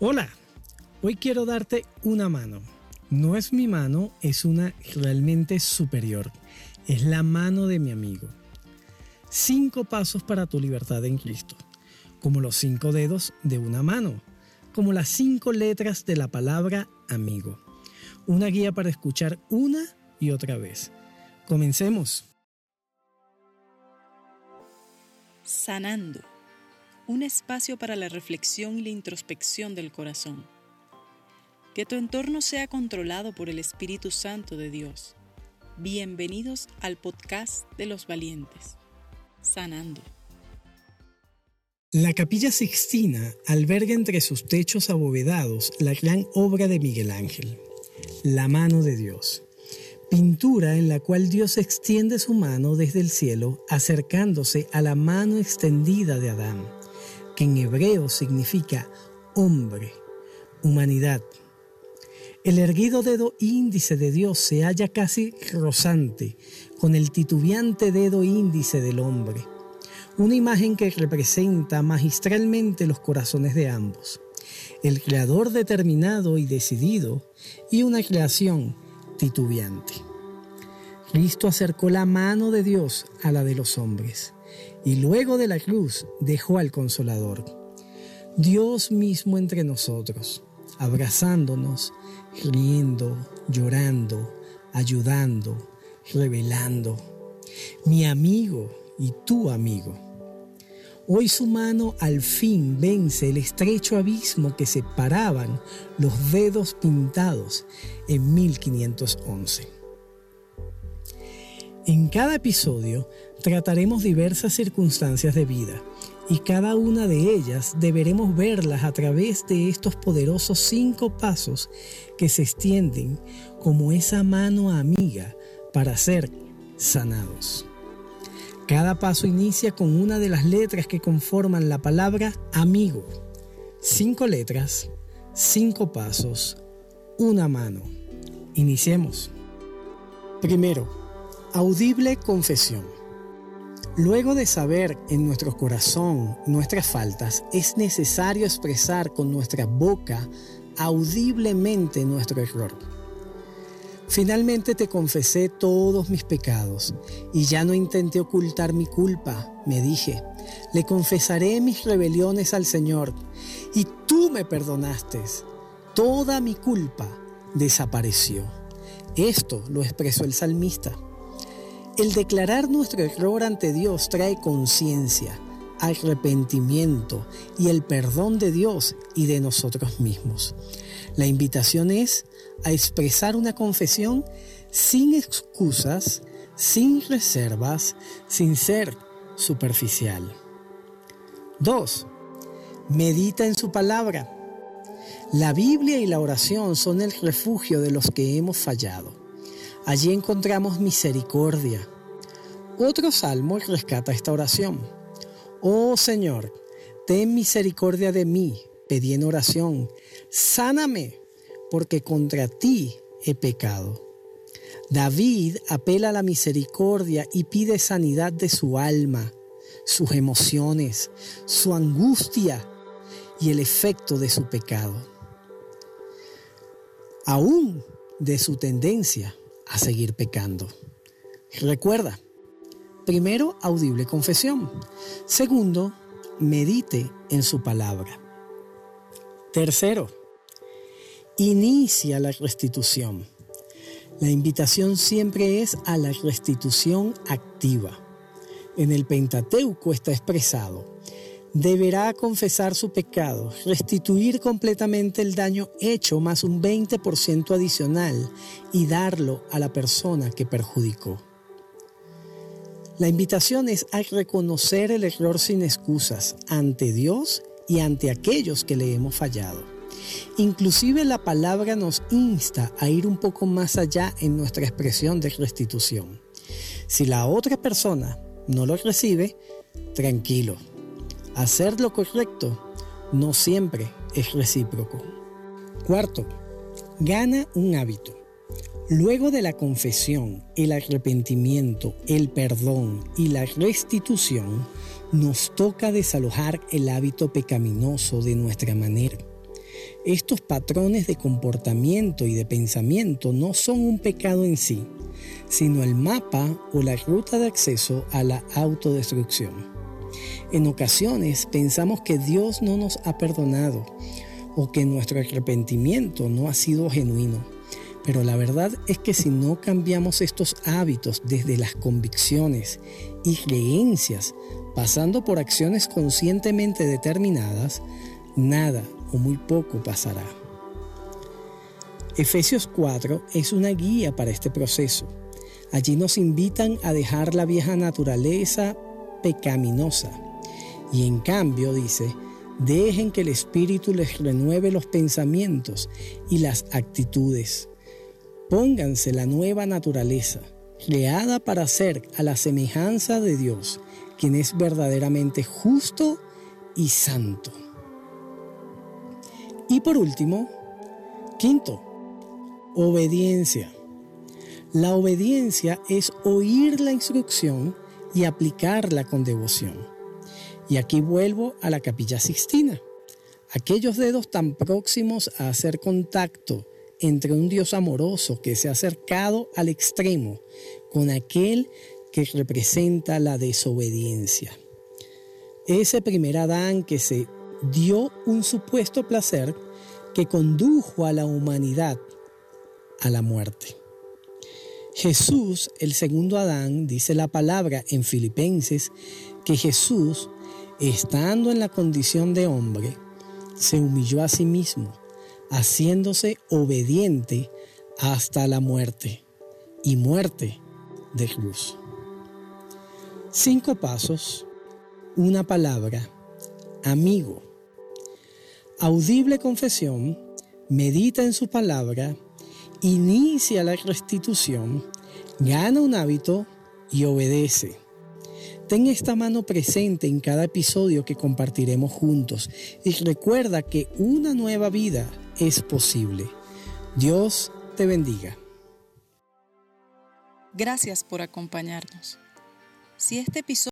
Hola, hoy quiero darte una mano. No es mi mano, es una realmente superior. Es la mano de mi amigo. Cinco pasos para tu libertad en Cristo, como los cinco dedos de una mano, como las cinco letras de la palabra amigo. Una guía para escuchar una y otra vez. Comencemos. Sanando un espacio para la reflexión y la introspección del corazón. Que tu entorno sea controlado por el Espíritu Santo de Dios. Bienvenidos al podcast de los valientes. Sanando. La capilla Sixtina alberga entre sus techos abovedados la gran obra de Miguel Ángel, La mano de Dios pintura en la cual Dios extiende su mano desde el cielo acercándose a la mano extendida de Adán que en hebreo significa hombre, humanidad. El erguido dedo índice de Dios se halla casi rozante con el titubeante dedo índice del hombre, una imagen que representa magistralmente los corazones de ambos, el creador determinado y decidido y una creación titubeante. Cristo acercó la mano de Dios a la de los hombres y luego de la cruz dejó al consolador. Dios mismo entre nosotros, abrazándonos, riendo, llorando, ayudando, revelando. Mi amigo y tu amigo. Hoy su mano al fin vence el estrecho abismo que separaban los dedos pintados en 1511. En cada episodio trataremos diversas circunstancias de vida y cada una de ellas deberemos verlas a través de estos poderosos cinco pasos que se extienden como esa mano amiga para ser sanados. Cada paso inicia con una de las letras que conforman la palabra amigo. Cinco letras, cinco pasos, una mano. Iniciemos. Primero, Audible confesión. Luego de saber en nuestro corazón nuestras faltas, es necesario expresar con nuestra boca audiblemente nuestro error. Finalmente te confesé todos mis pecados y ya no intenté ocultar mi culpa. Me dije, le confesaré mis rebeliones al Señor y tú me perdonaste. Toda mi culpa desapareció. Esto lo expresó el salmista. El declarar nuestro error ante Dios trae conciencia, arrepentimiento y el perdón de Dios y de nosotros mismos. La invitación es a expresar una confesión sin excusas, sin reservas, sin ser superficial. 2. Medita en su palabra. La Biblia y la oración son el refugio de los que hemos fallado. Allí encontramos misericordia. Otro salmo rescata esta oración. Oh Señor, ten misericordia de mí, pedí en oración, sáname, porque contra ti he pecado. David apela a la misericordia y pide sanidad de su alma, sus emociones, su angustia y el efecto de su pecado. Aún de su tendencia a seguir pecando. Recuerda, primero, audible confesión. Segundo, medite en su palabra. Tercero, inicia la restitución. La invitación siempre es a la restitución activa. En el Pentateuco está expresado, deberá confesar su pecado, restituir completamente el daño hecho más un 20% adicional y darlo a la persona que perjudicó. La invitación es a reconocer el error sin excusas ante Dios y ante aquellos que le hemos fallado. Inclusive la palabra nos insta a ir un poco más allá en nuestra expresión de restitución. Si la otra persona no lo recibe, tranquilo, Hacer lo correcto no siempre es recíproco. Cuarto, gana un hábito. Luego de la confesión, el arrepentimiento, el perdón y la restitución, nos toca desalojar el hábito pecaminoso de nuestra manera. Estos patrones de comportamiento y de pensamiento no son un pecado en sí, sino el mapa o la ruta de acceso a la autodestrucción. En ocasiones pensamos que Dios no nos ha perdonado o que nuestro arrepentimiento no ha sido genuino. Pero la verdad es que si no cambiamos estos hábitos desde las convicciones y creencias, pasando por acciones conscientemente determinadas, nada o muy poco pasará. Efesios 4 es una guía para este proceso. Allí nos invitan a dejar la vieja naturaleza pecaminosa y en cambio dice, Dejen que el Espíritu les renueve los pensamientos y las actitudes. Pónganse la nueva naturaleza, creada para ser a la semejanza de Dios, quien es verdaderamente justo y santo. Y por último, quinto, obediencia. La obediencia es oír la instrucción y aplicarla con devoción. Y aquí vuelvo a la capilla sixtina. Aquellos dedos tan próximos a hacer contacto entre un Dios amoroso que se ha acercado al extremo con aquel que representa la desobediencia. Ese primer Adán que se dio un supuesto placer que condujo a la humanidad a la muerte. Jesús, el segundo Adán, dice la palabra en Filipenses, que Jesús estando en la condición de hombre, se humilló a sí mismo, haciéndose obediente hasta la muerte y muerte de cruz. Cinco pasos, una palabra, amigo. Audible confesión, medita en su palabra, inicia la restitución, gana un hábito y obedece. Ten esta mano presente en cada episodio que compartiremos juntos y recuerda que una nueva vida es posible. Dios te bendiga. Gracias por acompañarnos. Si este episodio